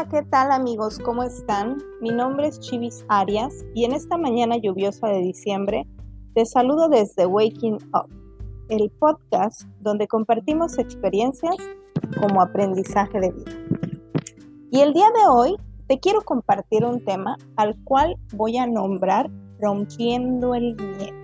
Hola, ¿qué tal amigos? ¿Cómo están? Mi nombre es Chivis Arias y en esta mañana lluviosa de diciembre te saludo desde Waking Up, el podcast donde compartimos experiencias como aprendizaje de vida. Y el día de hoy te quiero compartir un tema al cual voy a nombrar rompiendo el miedo.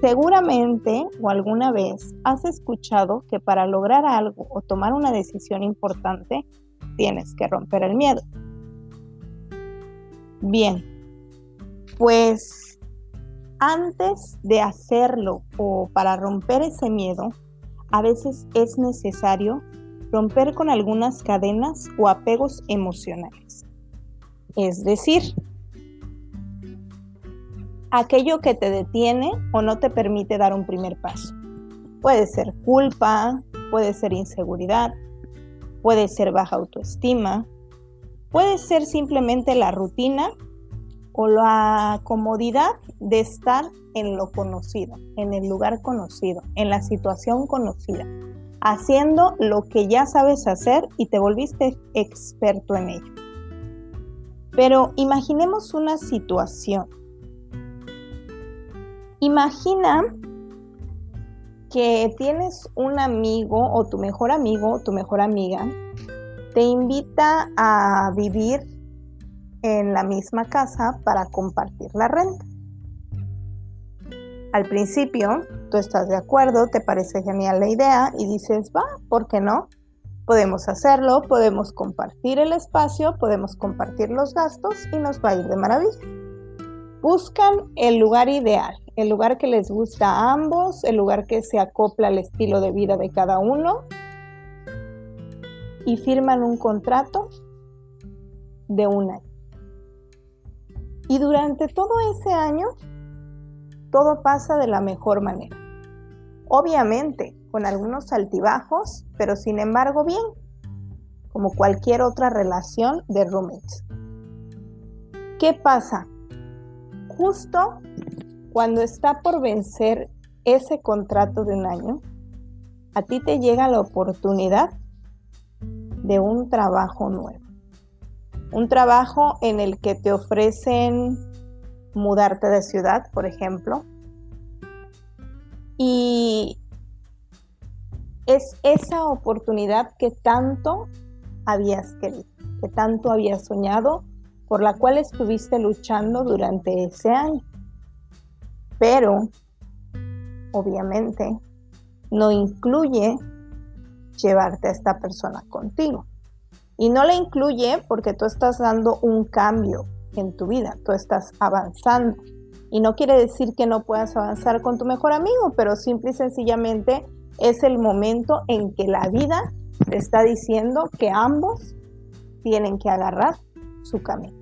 Seguramente o alguna vez has escuchado que para lograr algo o tomar una decisión importante tienes que romper el miedo. Bien, pues antes de hacerlo o para romper ese miedo, a veces es necesario romper con algunas cadenas o apegos emocionales. Es decir, aquello que te detiene o no te permite dar un primer paso. Puede ser culpa, puede ser inseguridad, puede ser baja autoestima, puede ser simplemente la rutina o la comodidad de estar en lo conocido, en el lugar conocido, en la situación conocida, haciendo lo que ya sabes hacer y te volviste experto en ello. Pero imaginemos una situación Imagina que tienes un amigo o tu mejor amigo o tu mejor amiga te invita a vivir en la misma casa para compartir la renta. Al principio, tú estás de acuerdo, te parece genial la idea y dices, va, ¿por qué no? Podemos hacerlo, podemos compartir el espacio, podemos compartir los gastos y nos va a ir de maravilla. Buscan el lugar ideal, el lugar que les gusta a ambos, el lugar que se acopla al estilo de vida de cada uno y firman un contrato de un año. Y durante todo ese año, todo pasa de la mejor manera. Obviamente, con algunos altibajos, pero sin embargo bien, como cualquier otra relación de roommates. ¿Qué pasa? Justo cuando está por vencer ese contrato de un año, a ti te llega la oportunidad de un trabajo nuevo. Un trabajo en el que te ofrecen mudarte de ciudad, por ejemplo. Y es esa oportunidad que tanto habías querido, que tanto habías soñado, por la cual estuviste luchando durante ese año pero obviamente no incluye llevarte a esta persona contigo. Y no le incluye porque tú estás dando un cambio en tu vida, tú estás avanzando. Y no quiere decir que no puedas avanzar con tu mejor amigo, pero simple y sencillamente es el momento en que la vida te está diciendo que ambos tienen que agarrar su camino.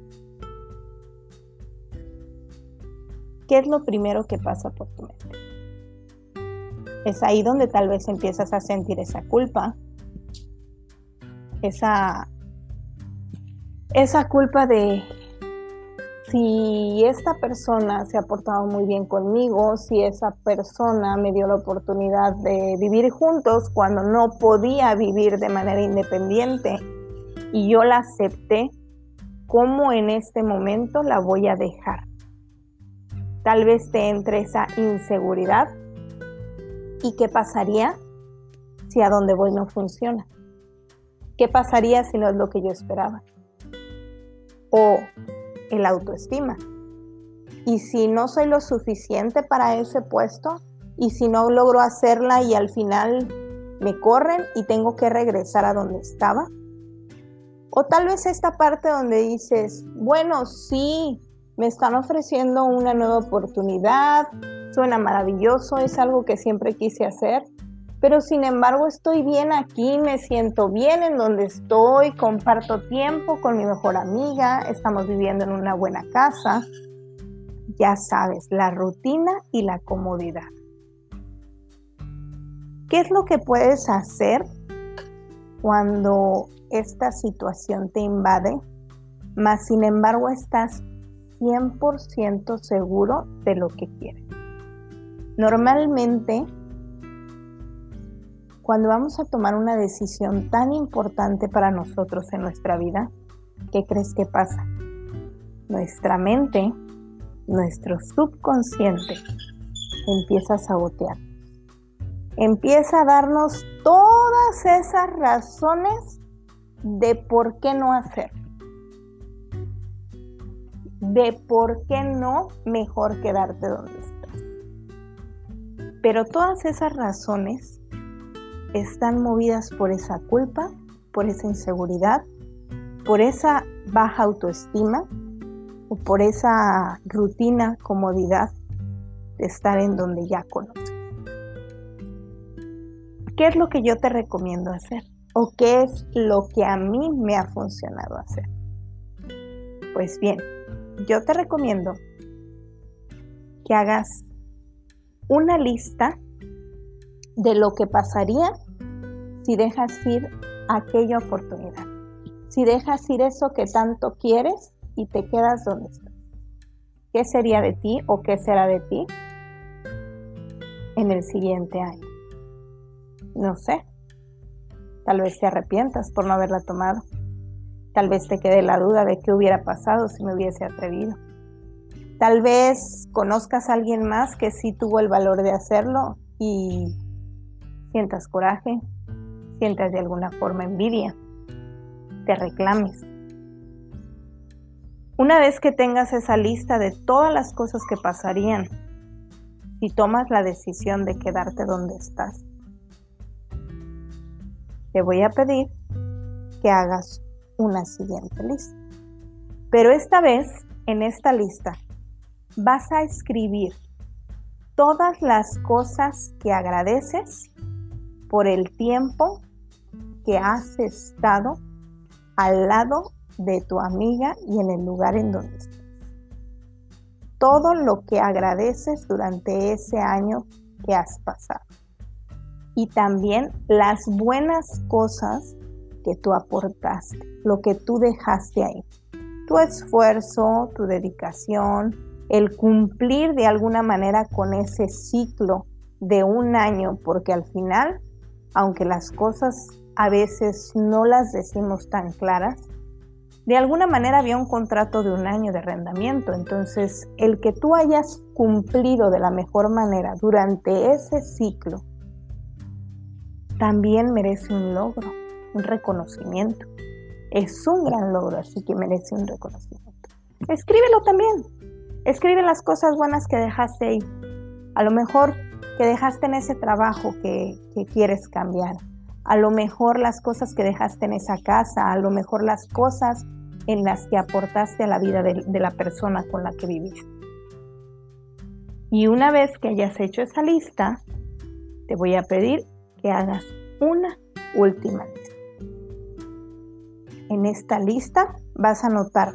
¿Qué es lo primero que pasa por tu mente? Es ahí donde tal vez empiezas a sentir esa culpa, esa, esa culpa de si esta persona se ha portado muy bien conmigo, si esa persona me dio la oportunidad de vivir juntos cuando no podía vivir de manera independiente y yo la acepté, ¿cómo en este momento la voy a dejar? Tal vez te entre esa inseguridad. ¿Y qué pasaría si a donde voy no funciona? ¿Qué pasaría si no es lo que yo esperaba? O el autoestima. ¿Y si no soy lo suficiente para ese puesto? ¿Y si no logro hacerla y al final me corren y tengo que regresar a donde estaba? O tal vez esta parte donde dices, bueno, sí, me están ofreciendo una nueva oportunidad, suena maravilloso, es algo que siempre quise hacer, pero sin embargo estoy bien aquí, me siento bien en donde estoy, comparto tiempo con mi mejor amiga, estamos viviendo en una buena casa. Ya sabes, la rutina y la comodidad. ¿Qué es lo que puedes hacer cuando esta situación te invade, mas sin embargo estás 100% seguro de lo que quieres. Normalmente, cuando vamos a tomar una decisión tan importante para nosotros en nuestra vida, ¿qué crees que pasa? Nuestra mente, nuestro subconsciente, empieza a sabotear. Empieza a darnos todas esas razones de por qué no hacer. De por qué no mejor quedarte donde estás. Pero todas esas razones están movidas por esa culpa, por esa inseguridad, por esa baja autoestima o por esa rutina, comodidad de estar en donde ya conoces. ¿Qué es lo que yo te recomiendo hacer? ¿O qué es lo que a mí me ha funcionado hacer? Pues bien, yo te recomiendo que hagas una lista de lo que pasaría si dejas ir aquella oportunidad, si dejas ir eso que tanto quieres y te quedas donde estás. ¿Qué sería de ti o qué será de ti en el siguiente año? No sé. Tal vez te arrepientas por no haberla tomado. Tal vez te quede la duda de qué hubiera pasado si me hubiese atrevido. Tal vez conozcas a alguien más que sí tuvo el valor de hacerlo y sientas coraje, sientas de alguna forma envidia, te reclames. Una vez que tengas esa lista de todas las cosas que pasarían si tomas la decisión de quedarte donde estás, te voy a pedir que hagas una siguiente lista. Pero esta vez, en esta lista, vas a escribir todas las cosas que agradeces por el tiempo que has estado al lado de tu amiga y en el lugar en donde estás. Todo lo que agradeces durante ese año que has pasado. Y también las buenas cosas que tú aportaste, lo que tú dejaste ahí. Tu esfuerzo, tu dedicación, el cumplir de alguna manera con ese ciclo de un año, porque al final, aunque las cosas a veces no las decimos tan claras, de alguna manera había un contrato de un año de arrendamiento. Entonces, el que tú hayas cumplido de la mejor manera durante ese ciclo, también merece un logro, un reconocimiento. Es un gran logro, así que merece un reconocimiento. Escríbelo también. Escribe las cosas buenas que dejaste ahí. A lo mejor que dejaste en ese trabajo que, quieres cambiar a lo mejor las cosas que dejaste en esa casa, a lo mejor las cosas en las que aportaste a la vida de, la persona con la que viviste. Y una vez que hayas hecho esa lista, te voy a pedir que hagas una última. En esta lista vas a anotar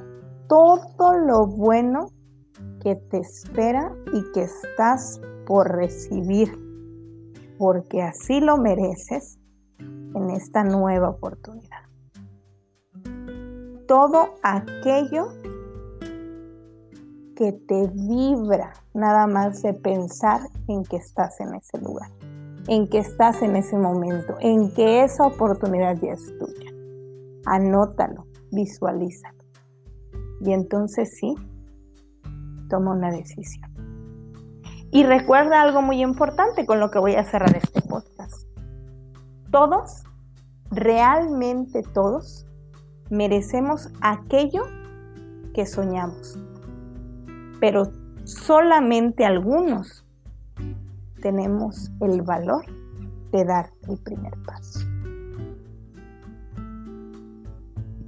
todo lo bueno que te espera y que estás por recibir, porque así lo mereces en esta nueva oportunidad. Todo aquello que te vibra nada más de pensar en que estás en ese lugar, en que estás en ese momento, en que esa oportunidad ya es tuya. Anótalo, visualízalo. Y entonces sí, toma una decisión. Y recuerda algo muy importante con lo que voy a cerrar este podcast todos, realmente todos, merecemos aquello que soñamos. Pero solamente algunos tenemos el valor de dar el primer paso.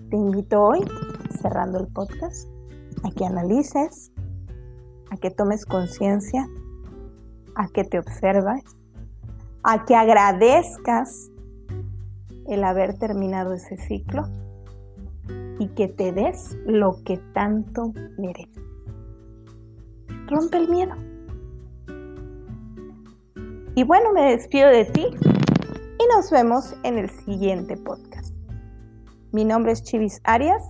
Te invito hoy, cerrando el podcast, a que analices, a que tomes conciencia, a que te observes, a que agradezcas el haber terminado ese ciclo y que te des lo que tanto mereces. Rompe el miedo. Y bueno, me despido de ti y nos vemos en el siguiente podcast. Mi nombre es Chivis Arias.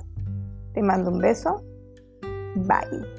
Te mando un beso. Bye.